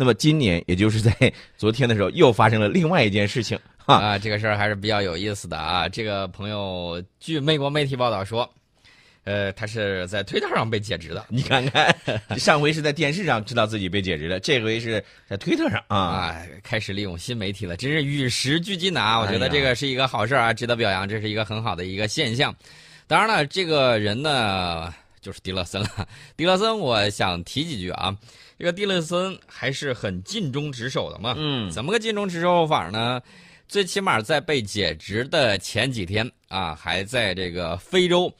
那么今年，也就是在 昨天的时候，又发生了另外一件事情哈。啊，这个事儿还是比较有意思的啊。这个朋友据美国媒体报道说，呃，他是在推特上被解职的。你看看，上回是在电视上知道自己被解职了，这回是在推特上啊，啊，开始利用新媒体了，真是与时俱进的啊！我觉得这个是一个好事儿啊，值得表扬，这是一个很好的一个现象。当然了，这个人呢，就是迪勒森了。迪勒森，我想提几句啊。这个蒂勒森还是很尽忠职守的嘛。嗯怎么个尽忠职守法呢？最起码在被解职的前几天啊，还在这个非洲，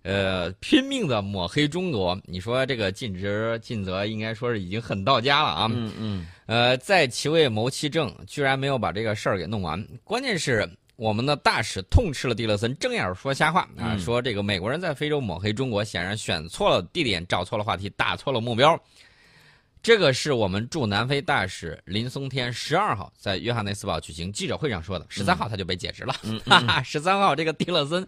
呃，拼命的抹黑中国。你说这个尽职尽责，应该说是已经很到家了啊。嗯嗯，呃，在其位谋其政，居然没有把这个事儿给弄完。关键是我们的大使痛斥了蒂勒森，睁眼说瞎话啊，嗯说这个美国人在非洲抹黑中国，显然选错了地点，找错了话题，打错了目标。这个是我们驻南非大使林松天十二号在约翰内斯堡举行记者会上说的，十三号他就被解职了。嗯哈哈，十三号这个蒂勒森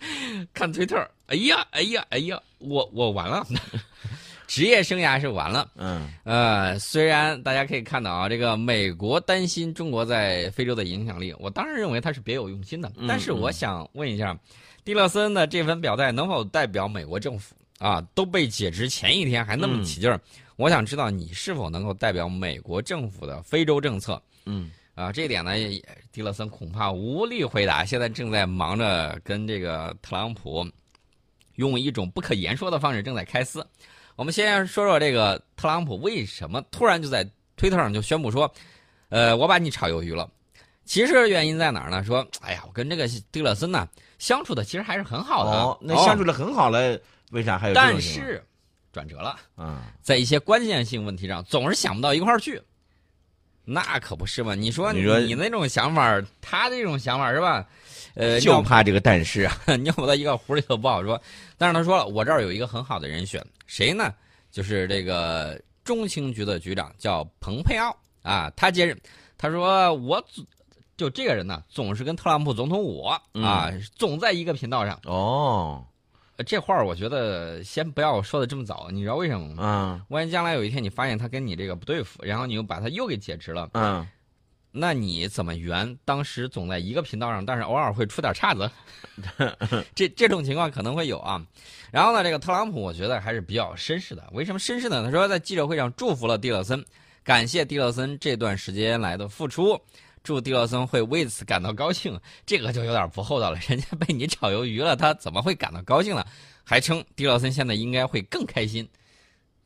看推特，哎呀，哎呀，哎呀，我我完了，职业生涯是完了。嗯呃，虽然大家可以看到啊，这个美国担心中国在非洲的影响力，我当然认为他是别有用心的。嗯但是我想问一下，蒂勒森的这份表态能否代表美国政府啊？都被解职前一天还那么起劲儿，我想知道你是否能够代表美国政府的非洲政策嗯啊？这一点呢，也蒂勒森恐怕无力回答，现在正在忙着跟这个特朗普用一种不可言说的方式正在开撕。我们先说说这个特朗普为什么突然就在推特上就宣布说，呃，我把你炒鱿鱼了。其实原因在哪儿呢？说，哎呀，我跟这个迪勒森呢相处的其实还是很好的，哦，那相处的很好了，为啥还有但？是转折了，啊，在一些关键性问题上总是想不到一块儿去。那可不是嘛？你说你说你那种想法，他这种想法是吧？呃，就怕这个但是啊，尿不到一个壶里头不好说。但是他说了，我这儿有一个很好的人选，谁呢？就是这个中情局的局长叫蓬佩奥啊，他接任。他说我总就这个人呢，总是跟特朗普总统我啊，总在一个频道上。哦，呃这话儿我觉得先不要说的这么早，你知道为什么吗？嗯万一将来有一天你发现他跟你这个不对付，然后你又把他又给解职了，嗯，那你怎么圆当时总在一个频道上，但是偶尔会出点岔子？这这种情况可能会有啊。然后呢，这个特朗普我觉得还是比较绅士的。为什么绅士呢？他说在记者会上祝福了蒂勒森，感谢蒂勒森这段时间来的付出，祝蒂勒森会为此感到高兴。这个就有点不厚道了，人家被你炒鱿鱼了，他怎么会感到高兴呢？还称蒂勒森现在应该会更开心。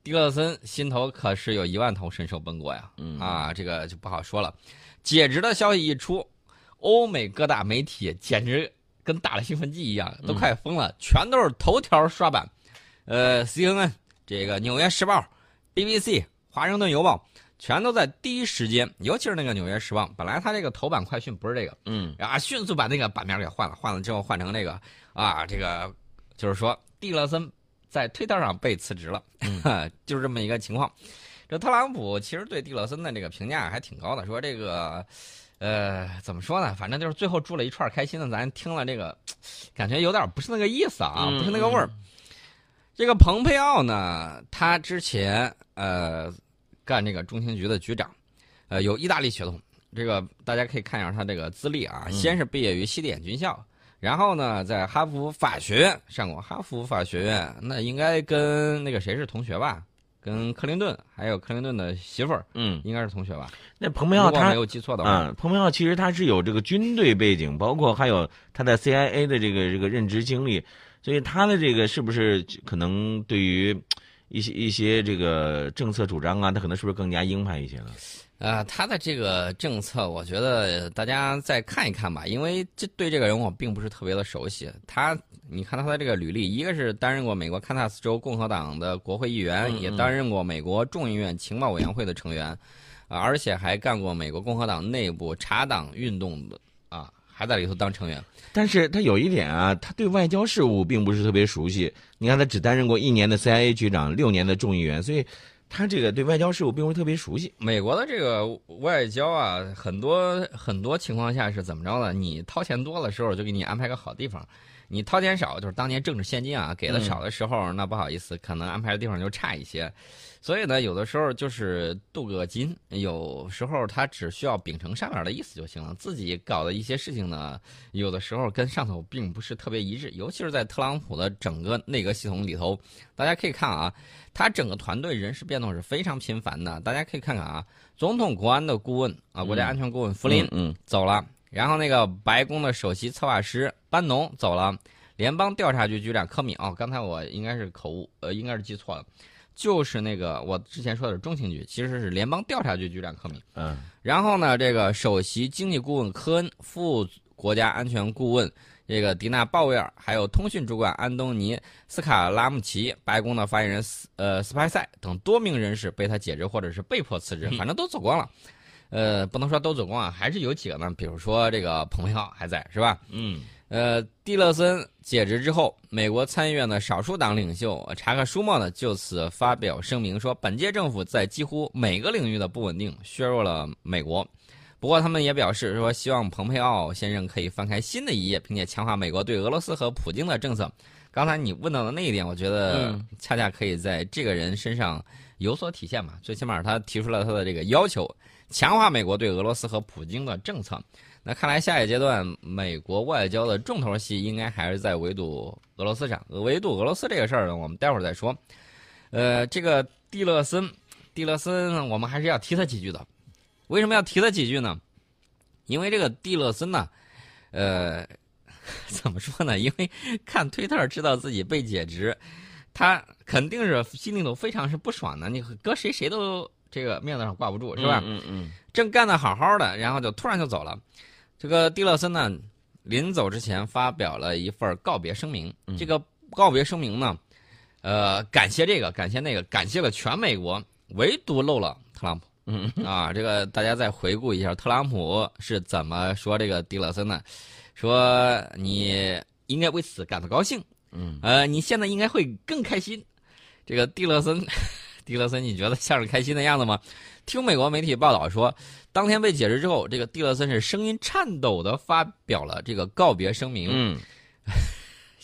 蒂勒森心头可是有一万头神兽奔过呀！嗯啊，这个就不好说了。解职的消息一出，欧美各大媒体简直跟打了兴奋剂一样，都快疯了，全都是头条刷版。呃，CNN、这个《纽约时报》、BBC、《华盛顿邮报》全都在第一时间，尤其是那个《纽约时报》，本来它这个头版快讯不是这个，嗯啊，迅速把那个版面给换了，换了之后换成这个啊，这个就是说蒂勒森在推特上被辞职了，就是这么一个情况。这特朗普其实对蒂勒森的这个评价还挺高的，说这个，呃，怎么说呢？反正就是最后住了一串开心的，咱听了这个，感觉有点不是那个意思啊，嗯不是那个味儿。这个蓬佩奥呢，他之前呃干这个中情局的局长，呃有意大利血统，这个大家可以看一下他这个资历啊，嗯先是毕业于西点军校，然后呢在哈佛法学院上过哈佛法学院，那应该跟那个谁是同学吧？跟克林顿还有克林顿的媳妇儿嗯，应该是同学吧？那彭佩奥他没有记错的话，嗯，蓬佩奥其实他是有这个军队背景，包括还有他在 CIA 的这个这个任职经历，所以他的这个是不是可能对于一些一些这个政策主张啊，他可能是不是更加鹰派一些呢？呃，他的这个政策，我觉得大家再看一看吧，因为这对这个人我并不是特别的熟悉。他，你看他的这个履历，一个是担任过美国堪萨斯州共和党的国会议员，嗯嗯也担任过美国众议院情报委员会的成员，啊，而且还干过美国共和党内部查党运动的啊，还在里头当成员。但是他有一点啊，他对外交事务并不是特别熟悉。你看，他只担任过一年的 CIA 局长，六年的众议员，所以他这个对外交事务并不是特别熟悉。美国的这个外交啊，很多很多情况下是怎么着呢？你掏钱多的时候就给你安排个好地方，你掏钱少，就是当年政治现金啊给的少的时候，那不好意思，可能安排的地方就差一些。所以呢，有的时候就是镀个金，有时候他只需要秉承上面的意思就行了。自己搞的一些事情呢，有的时候跟上头并不是特别一致，尤其是在特朗普的整个内阁系统里头，大家可以看啊，他整个团队人事变动是非常频繁的。大家可以看看啊，总统国安的顾问啊，国家安全顾问弗林嗯走了，然后那个白宫的首席策划师班农走了，联邦调查局局长科米哦，刚才我应该是口误，呃，应该是记错了。就是那个我之前说的是中情局，其实是联邦调查局局长科米。嗯然后呢，这个首席经济顾问科恩、副国家安全顾问这个迪娜鲍威尔，还有通讯主管安东尼斯卡拉姆齐、白宫的发言人斯呃斯派塞等多名人士被他解职或者是被迫辞职，反正都走光了。呃，不能说都走光啊，还是有几个呢，比如说这个蓬佩奥还在，是吧？嗯呃，蒂勒森解职之后，美国参议院的少数党领袖查克·舒默呢就此发表声明说，本届政府在几乎每个领域的不稳定削弱了美国。不过，他们也表示说，希望蓬佩奥先生可以翻开新的一页，并且强化美国对俄罗斯和普京的政策。刚才你问到的那一点，我觉得嗯恰恰可以在这个人身上有所体现嘛。最起码他提出了他的这个要求，强化美国对俄罗斯和普京的政策。那看来下一阶段美国外交的重头戏应该还是在围堵俄罗斯上。围堵俄罗斯这个事儿呢，我们待会儿再说。呃，这个蒂勒森，蒂勒森，我们还是要提他几句的。为什么要提他几句呢？因为这个蒂勒森呢，呃，怎么说呢？因为看推特知道自己被解职，他肯定是心里头非常是不爽的。你搁谁谁都这个面子上挂不住，是吧？嗯嗯正干得好好的，然后就突然就走了。这个蒂勒森呢，临走之前发表了一份告别声明。嗯这个告别声明呢，呃，感谢这个，感谢那个，感谢了全美国，唯独漏了特朗普。嗯啊，这个大家再回顾一下，特朗普是怎么说这个蒂勒森的？说你应该为此感到高兴，嗯呃，你现在应该会更开心。这个蒂勒森，蒂勒森，你觉得像是开心的样子吗？听美国媒体报道说，当天被解职之后，这个蒂勒森是声音颤抖的发表了这个告别声明。嗯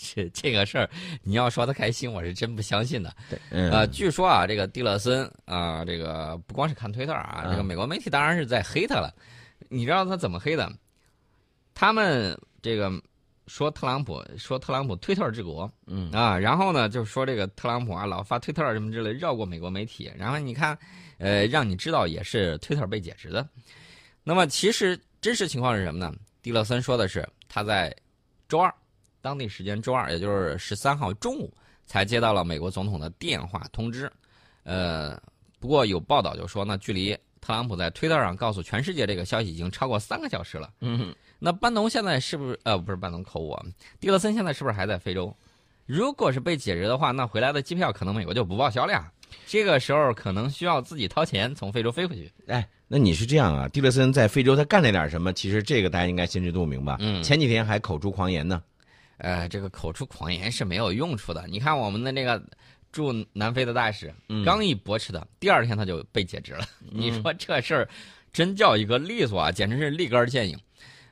是这个事儿，你要说他开心，我是真不相信的。嗯呃，据说啊，这个蒂勒森啊、这个不光是看推特啊，嗯这个美国媒体当然是在黑他了。你知道他怎么黑的？他们这个说特朗普说特朗普推特治国嗯啊，然后呢就说这个特朗普啊老发推特什么之类，绕过美国媒体。然后你看，呃，让你知道也是推特被解职的。那么其实真实情况是什么呢？蒂勒森说的是他在周二，当地时间周二，也就是十三号中午才接到了美国总统的电话通知。呃，不过有报道就说呢，距离特朗普在推特上告诉全世界这个消息已经超过三个小时了。嗯那班农现在是不是呃不是班农口误啊？蒂勒森现在是不是还在非洲？如果是被解职的话，那回来的机票可能美国就不报销了呀。这个时候可能需要自己掏钱从非洲飞回去。哎，那你是这样啊？蒂勒森在非洲他干了点什么？其实这个大家应该心知肚明吧？嗯前几天还口出狂言呢。呃，这个口出狂言是没有用处的。你看我们的那个驻南非的大使，嗯刚一驳斥的，第二天他就被解职了。你说这事儿真叫一个利索啊，简直是立竿见影。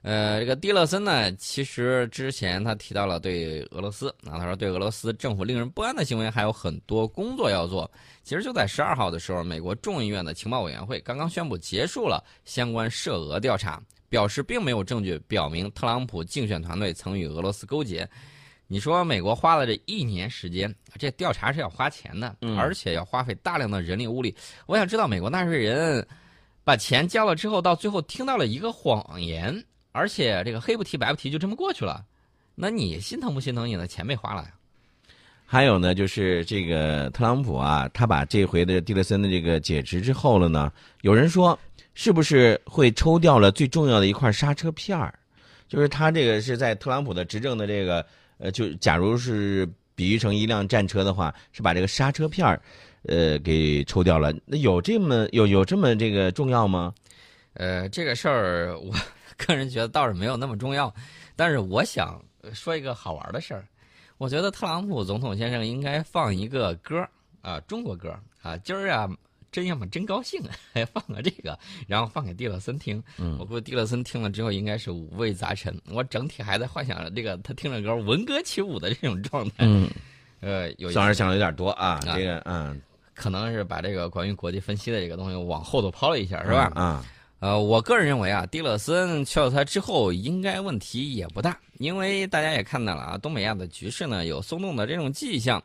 呃，这个蒂勒森呢，其实之前他提到了对俄罗斯啊，他说对俄罗斯政府令人不安的行为还有很多工作要做。其实就在十二号的时候，美国众议院的情报委员会刚刚宣布结束了相关涉俄调查，表示并没有证据表明特朗普竞选团队曾与俄罗斯勾结。你说美国花了这一年时间，这调查是要花钱的，嗯而且要花费大量的人力物力。我想知道美国纳税人把钱交了之后，到最后听到了一个谎言，而且这个黑不提白不提就这么过去了，那你心疼不心疼？你的钱被花了呀？还有呢，就是这个特朗普啊，他把这回的蒂勒森的这个解职之后了呢，有人说是不是会抽掉了最重要的一块刹车片儿？就是他这个是在特朗普的执政的这个呃，就假如是比喻成一辆战车的话，是把这个刹车片儿呃给抽掉了。那有这么有有这么这个重要吗？呃，这个事儿我个人觉得倒是没有那么重要，但是我想说一个好玩的事儿。我觉得特朗普总统先生应该放一个歌儿啊，中国歌儿啊，今儿啊真要么真高兴啊，还 放个这个，然后放给蒂勒森听。嗯我估计蒂勒森听了之后应该是五味杂陈。我整体还在幻想着这个他听着歌闻歌起舞的这种状态。嗯，呃，有一想着想的有点多啊，啊这个嗯可能是把这个关于国际分析的这个东西往后头抛了一下，是吧？啊，呃，我个人认为啊，蒂勒森去了他之后，应该问题也不大，因为大家也看到了啊，东北亚的局势呢有松动的这种迹象。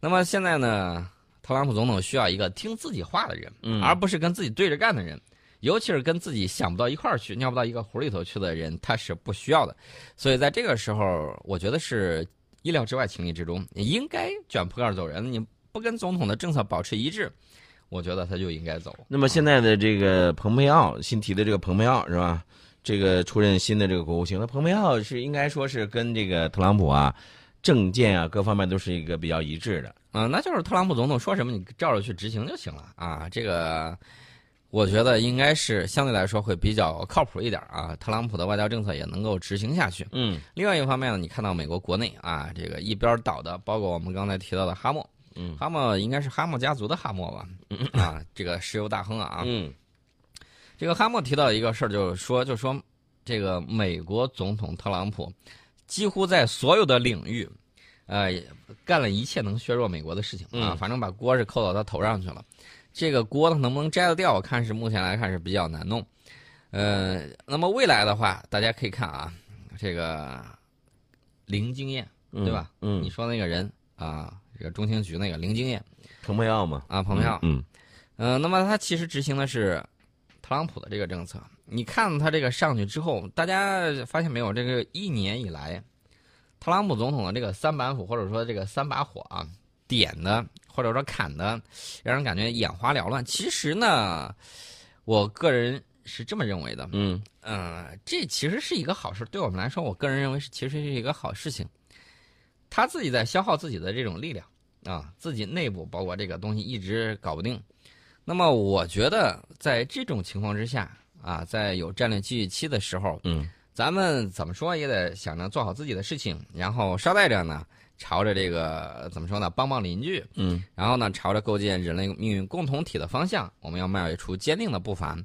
那么现在呢，特朗普总统需要一个听自己话的人，嗯而不是跟自己对着干的人，尤其是跟自己想不到一块儿去、尿不到一个壶里头去的人，他是不需要的。所以在这个时候，我觉得是意料之外、情理之中，你应该卷铺盖走人。你不跟总统的政策保持一致，我觉得他就应该走。那么现在的这个蓬佩奥新提的这个蓬佩奥是吧？这个出任新的这个国务卿，那蓬佩奥是应该说是跟这个特朗普啊政见啊各方面都是一个比较一致的。嗯，那就是特朗普总统说什么，你照着去执行就行了啊。这个，我觉得应该是相对来说会比较靠谱一点啊。特朗普的外交政策也能够执行下去。嗯另外一方面呢，你看到美国国内啊，这个一边倒的，包括我们刚才提到的哈默，嗯哈默应该是哈默家族的哈默吧？啊，这个石油大亨啊，嗯这个哈默提到一个事儿，就是说，就说，这个美国总统特朗普几乎在所有的领域，呃，干了一切能削弱美国的事情啊，嗯反正把锅是扣到他头上去了。这个锅他能不能摘得掉？我看是目前来看是比较难弄。呃，那么未来的话，大家可以看啊，这个零经验，嗯对吧？嗯你，说那个人啊，这个中情局那个零经验蓬佩奥嘛，啊，蓬佩奥，嗯嗯，那么他其实执行的是特朗普的这个政策。你看他这个上去之后，大家发现没有？这个一年以来，特朗普总统的这个三板斧或者说这个三把火啊，点的或者说砍的，让人感觉眼花缭乱。其实呢，我个人是这么认为的。嗯呃，这其实是一个好事，对我们来说，我个人认为是其实是一个好事情。他自己在消耗自己的这种力量啊，自己内部包括这个东西一直搞不定。那么我觉得在这种情况之下啊，在有战略机遇期的时候，嗯咱们怎么说也得想着做好自己的事情，然后捎带着呢，朝着这个怎么说呢，帮帮邻居，嗯然后呢，朝着构建人类命运共同体的方向，我们要迈出坚定的步伐。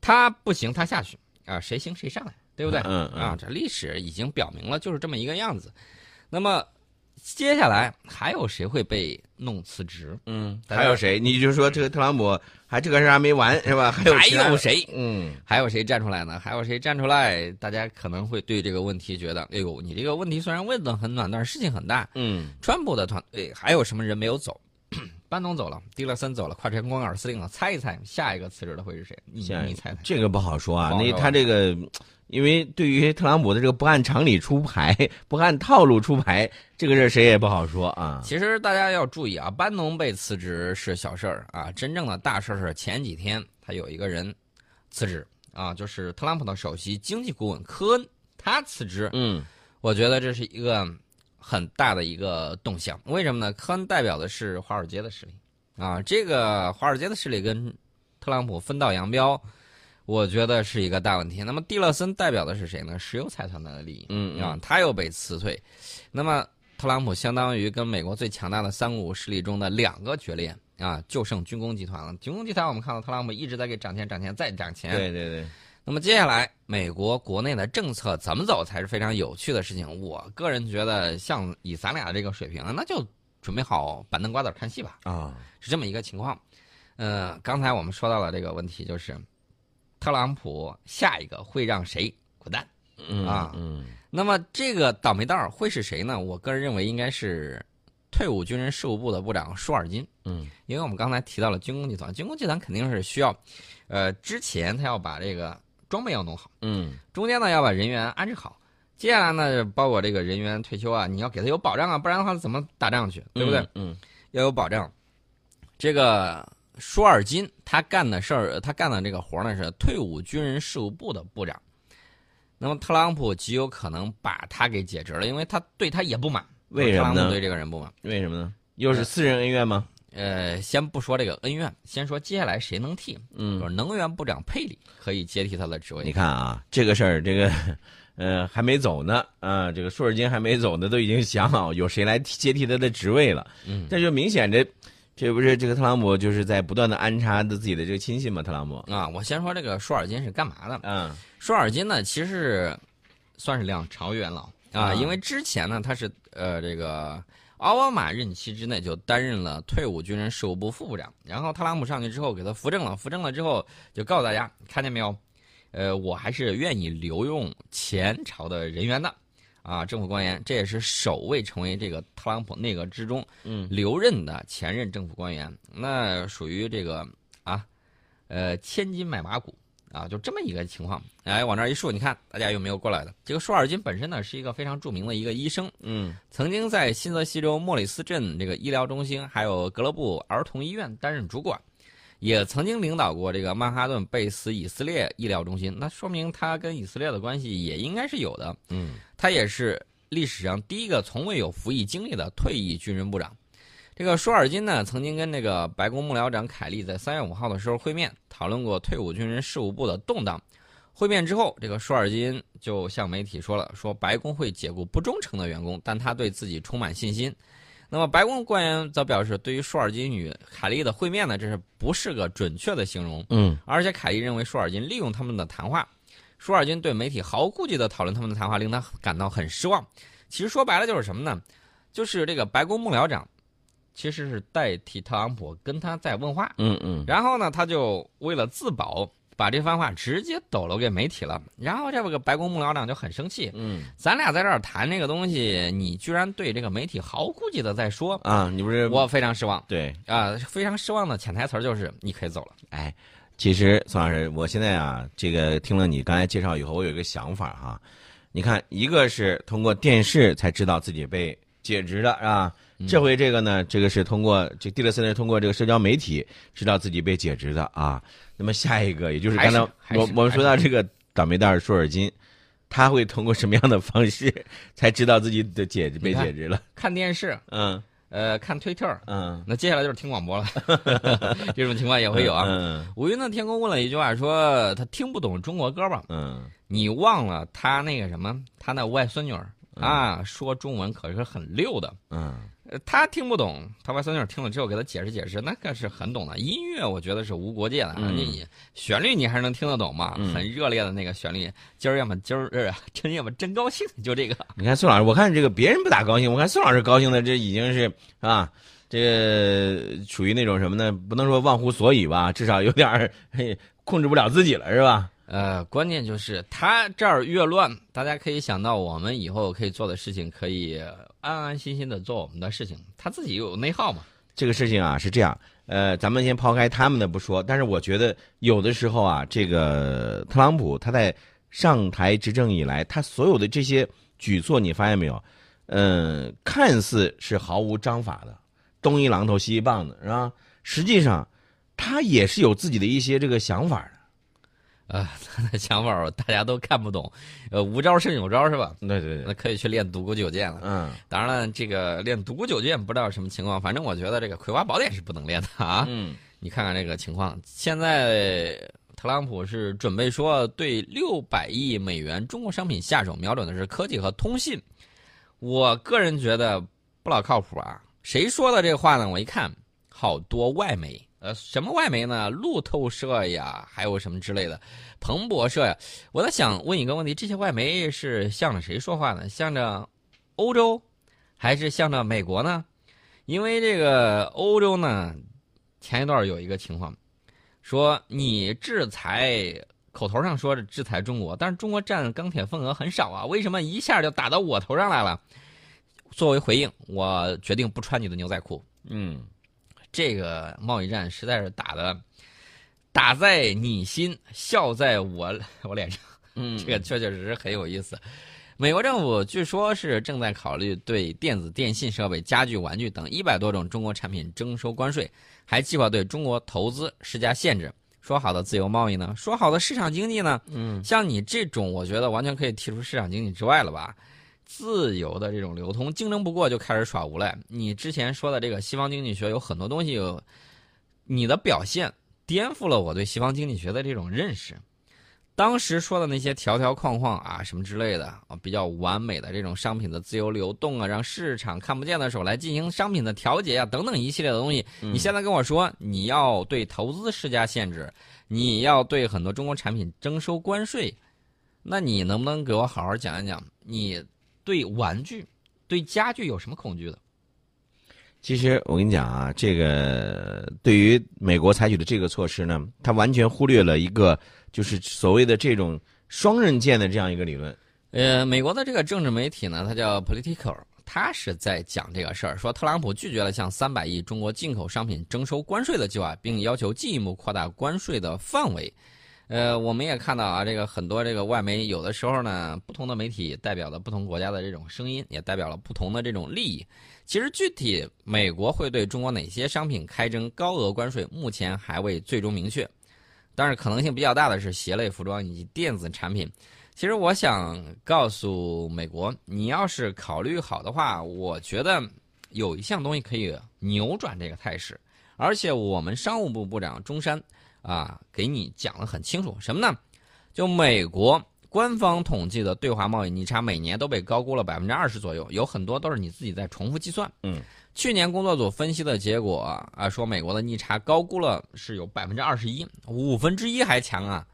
他不行，他下去啊，谁行谁上来，对不对？嗯嗯啊，这历史已经表明了就是这么一个样子。那么接下来还有谁会被弄辞职？嗯，还有谁？你就说这个特朗普还这个事儿还没完是吧？还有还有谁？嗯还有谁站出来呢？还有谁站出来？大家可能会对这个问题觉得，哎呦，你这个问题虽然问的很暖，但是事情很大。嗯川普的团队还有什么人没有走？班农走了，迪勒森走了，快船光杆司令了。猜一猜，下一个辞职的会是谁？你你猜猜？这个不好说啊。那他这个，因为对于特朗普的这个不按常理出牌、不按套路出牌，这个事儿谁也不好说啊。其实大家要注意啊，班农被辞职是小事儿啊，真正的大事儿是前几天他有一个人辞职啊，就是特朗普的首席经济顾问科恩，他辞职。嗯我觉得这是一个很大的一个动向。为什么呢？科恩代表的是华尔街的势力啊，这个华尔街的势力跟特朗普分道扬镳，我觉得是一个大问题。那么蒂勒森代表的是谁呢？石油财团的利益。嗯啊，他又被辞退，那么特朗普相当于跟美国最强大的三股势力中的两个决裂啊，就剩军工集团了。军工集团我们看到特朗普一直在给涨钱、涨钱再涨钱。对对对，那么接下来美国国内的政策怎么走才是非常有趣的事情。我个人觉得，像以咱俩这个水平，那就准备好板凳瓜子看戏吧，啊，是这么一个情况。呃，刚才我们说到了这个问题，就是特朗普下一个会让谁滚蛋？嗯啊嗯那么这个倒霉蛋儿会是谁呢？我个人认为应该是退伍军人事务部的部长舒尔金，嗯因为我们刚才提到了军工集团，军工集团肯定是需要，呃，之前他要把这个装备要弄好，嗯中间呢要把人员安置好，接下来呢包括这个人员退休啊，你要给他有保障啊，不然的话怎么打仗去，对不对？？嗯要有保障。这个舒尔金他干的事儿，他干的这个活儿呢是退伍军人事务部的部长。那么特朗普极有可能把他给解职了，因为他对他也不满。为什么呢特朗普对这个人不满。为什么呢？又是私人恩怨吗？呃，先不说这个恩怨，先说接下来谁能替，就嗯，是能源部长佩里可以接替他的职位你。看啊，这个事儿，这个呃还没走呢啊，这个舒尔金还没走呢，都已经想好有谁来接替他的职位了。嗯，这就明显这这不是这个特朗普就是在不断的安插的自己的这个亲信吗？特朗普啊，我先说这个舒尔金是干嘛的？嗯，舒尔金呢，其实算是两朝元老啊，啊因为之前呢，他是呃这个奥巴马任期之内就担任了退伍军人事务部副部长，然后特朗普上去之后给他扶正了，扶正了之后就告诉大家，看见没有，呃，我还是愿意留用前朝的人员的。啊，政府官员，这也是首位成为这个特朗普内阁之中嗯留任的前任政府官员，那属于这个啊，呃，千金买马骨啊，就这么一个情况。哎，往这儿一竖，你看大家有没有过来的？这个舒尔金本身呢是一个非常著名的一个医生，嗯曾经在新泽西州莫里斯镇这个医疗中心，还有格勒布儿童医院担任主管，也曾经领导过这个曼哈顿贝斯以色列医疗中心。那说明他跟以色列的关系也应该是有的。嗯他也是历史上第一个从未有服役经历的退役军人部长。这个舒尔金呢，曾经跟那个白宫幕僚长凯利在三月五号的时候会面，讨论过退伍军人事务部的动荡。会面之后，这个舒尔金就向媒体说了，说白宫会解雇不忠诚的员工，但他对自己充满信心。那么白宫官员则表示，对于舒尔金与凯利的会面呢，这是不是个准确的形容？嗯而且凯利认为舒尔金利用他们的谈话，舒尔金对媒体毫无顾忌地讨论他们的谈话，令他感到很失望。其实说白了就是什么呢？就是这个白宫幕僚长其实是代替特朗普跟他在问话，嗯嗯然后呢，他就为了自保，把这番话直接抖搂给媒体了。然后这个白宫幕僚长就很生气，嗯咱俩在这儿谈这个东西，你居然对这个媒体毫无顾忌的在说，啊，你不是我非常失望对啊、非常失望的潜台词就是你可以走了。哎，其实宋老师，我现在啊，这个听了你刚才介绍以后，我有一个想法哈。你看，一个是通过电视才知道自己被解职的，是吧？嗯这回这个呢，这个是通过这蒂勒森是通过这个社交媒体知道自己被解职的啊。那么下一个，也就是刚才我我们说到这个倒霉蛋舒尔金，他会通过什么样的方式才知道自己的解被解职了？看电视，嗯呃，看推特，嗯，那接下来就是听广播了，这种情况也会有啊。嗯吴云的天空问了一句话，说他听不懂中国歌吧？嗯。你忘了他那个什么，他那外孙女儿啊，说中文可是很溜的。嗯呃他听不懂，他外孙女儿听了之后给他解释解释，那个是很懂的。音乐我觉得是无国界的啊，嗯你旋律你还是能听得懂嘛，嗯很热烈的那个旋律。今儿要么今儿呃真要么真高兴，就这个。你看宋老师，我看这个别人不咋高兴，我看宋老师高兴的，这已经是啊，这个属于那种什么呢？不能说忘乎所以吧，至少有点儿嘿控制不了自己了，是吧？呃，关键就是他这儿越乱，大家可以想到我们以后可以做的事情，可以安安心心的做我们的事情。他自己有内耗嘛，这个事情啊是这样，呃，咱们先抛开他们的不说，但是我觉得有的时候啊，这个特朗普他在上台执政以来，他所有的这些举措，你发现没有？嗯、看似是毫无章法的，东一榔头西一棒子，是吧？实际上，他也是有自己的一些这个想法的。呃，他的想法大家都看不懂，呃，无招胜有招是吧？对对对，那可以去练独孤九剑了。嗯当然了，这个练独孤九剑不知道什么情况，反正我觉得这个葵花宝典是不能练的啊。嗯你看看这个情况，现在特朗普是准备说对六百亿美元中国商品下手，瞄准的是科技和通信。我个人觉得不老靠谱啊！谁说的这话呢？我一看，好多外媒，呃，什么外媒呢？路透社呀，还有什么之类的，彭博社呀。我在想问一个问题：这些外媒是向着谁说话呢？向着欧洲，还是向着美国呢？因为这个欧洲呢，前一段有一个情况，说你制裁，口头上说是制裁中国，但是中国占钢铁份额很少啊，为什么一下就打到我头上来了？作为回应，我决定不穿你的牛仔裤。嗯这个贸易战实在是打的，打在你心，笑在我我脸上。嗯，这个确确实实很有意思。美国政府据说是正在考虑对电子电信设备、家具、玩具等一百多种中国产品征收关税，还计划对中国投资施加限制。说好的自由贸易呢？说好的市场经济呢？嗯像你这种，我觉得完全可以剔除市场经济之外了吧？自由的这种流通，竞争不过就开始耍无赖。你之前说的这个西方经济学有很多东西有，你的表现颠覆了我对西方经济学的这种认识。当时说的那些条条框框啊，什么之类的啊，比较完美的这种商品的自由流动啊，让市场看不见的手来进行商品的调节啊，等等一系列的东西，你现在跟我说你要对投资施加限制，你要对很多中国产品征收关税，那你能不能给我好好讲一讲，你对玩具、对家具有什么恐惧的？其实我跟你讲啊，这个对于美国采取的这个措施呢，它完全忽略了一个就是所谓的这种双刃剑的这样一个理论。呃，美国的这个政治媒体呢，它叫 Political，它是在讲这个事儿，说特朗普拒绝了向三百亿中国进口商品征收关税的计划，并要求进一步扩大关税的范围。呃，我们也看到啊，这个很多这个外媒有的时候呢，不同的媒体代表了不同国家的这种声音，也代表了不同的这种利益。其实具体美国会对中国哪些商品开征高额关税，目前还未最终明确。但是可能性比较大的是鞋类、服装以及电子产品。其实我想告诉美国，你要是考虑好的话，我觉得有一项东西可以扭转这个态势，而且我们商务部部长中山。啊，给你讲的很清楚，什么呢？就美国官方统计的对华贸易逆差，每年都被高估了百分之二十左右，有很多都是你自己在重复计算。嗯，去年工作组分析的结果啊，说美国的逆差高估了是有百分之二十一，五分之一还强啊。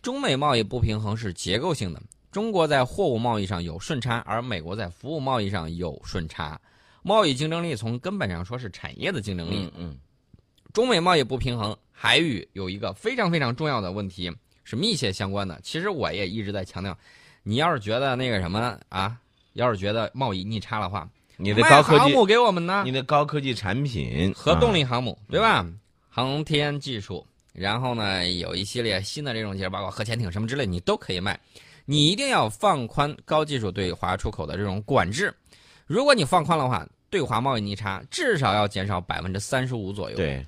中美贸易不平衡是结构性的，中国在货物贸易上有顺差，而美国在服务贸易上有顺差。贸易竞争力从根本上说是产业的竞争力。嗯。中美贸易不平衡还与有一个非常非常重要的问题是密切相关的。其实我也一直在强调，你要是觉得那个什么啊，要是觉得贸易逆差的话，你的高科技航母给我们呢？你的高科技产品、核动力航母，对吧？航天技术，然后呢，有一系列新的这种，包括核潜艇什么之类，你都可以卖。你一定要放宽高技术对华出口的这种管制。如果你放宽的话，对华贸易逆差至少要减少百分之三十五左右。对。